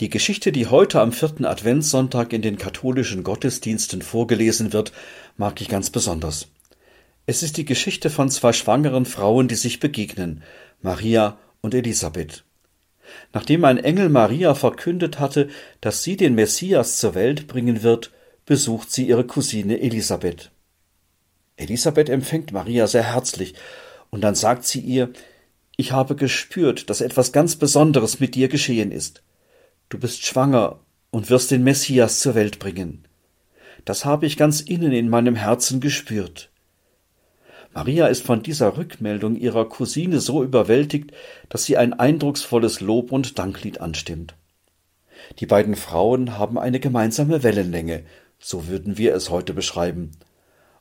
Die Geschichte, die heute am vierten Adventssonntag in den katholischen Gottesdiensten vorgelesen wird, mag ich ganz besonders. Es ist die Geschichte von zwei schwangeren Frauen, die sich begegnen, Maria und Elisabeth. Nachdem ein Engel Maria verkündet hatte, dass sie den Messias zur Welt bringen wird, besucht sie ihre Cousine Elisabeth. Elisabeth empfängt Maria sehr herzlich, und dann sagt sie ihr, ich habe gespürt, dass etwas ganz Besonderes mit dir geschehen ist. Du bist schwanger und wirst den Messias zur Welt bringen. Das habe ich ganz innen in meinem Herzen gespürt. Maria ist von dieser Rückmeldung ihrer Cousine so überwältigt, dass sie ein eindrucksvolles Lob und Danklied anstimmt. Die beiden Frauen haben eine gemeinsame Wellenlänge, so würden wir es heute beschreiben.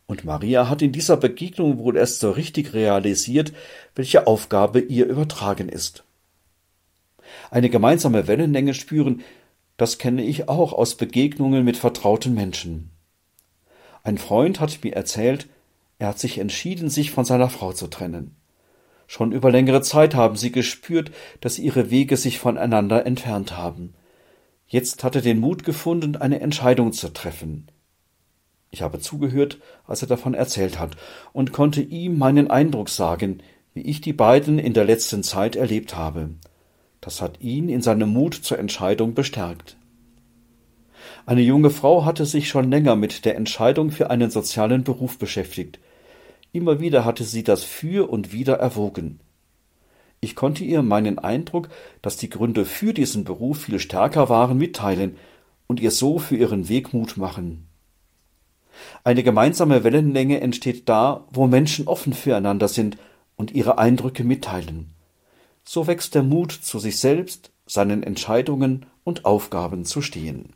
Und Maria hat in dieser Begegnung wohl erst so richtig realisiert, welche Aufgabe ihr übertragen ist eine gemeinsame Wellenlänge spüren, das kenne ich auch aus Begegnungen mit vertrauten Menschen. Ein Freund hat mir erzählt, er hat sich entschieden, sich von seiner Frau zu trennen. Schon über längere Zeit haben sie gespürt, dass ihre Wege sich voneinander entfernt haben. Jetzt hat er den Mut gefunden, eine Entscheidung zu treffen. Ich habe zugehört, als er davon erzählt hat, und konnte ihm meinen Eindruck sagen, wie ich die beiden in der letzten Zeit erlebt habe. Das hat ihn in seinem Mut zur Entscheidung bestärkt. Eine junge Frau hatte sich schon länger mit der Entscheidung für einen sozialen Beruf beschäftigt. Immer wieder hatte sie das für und wider erwogen. Ich konnte ihr meinen Eindruck, dass die Gründe für diesen Beruf viel stärker waren, mitteilen und ihr so für ihren Weg Mut machen. Eine gemeinsame Wellenlänge entsteht da, wo Menschen offen füreinander sind und ihre Eindrücke mitteilen so wächst der Mut, zu sich selbst, seinen Entscheidungen und Aufgaben zu stehen.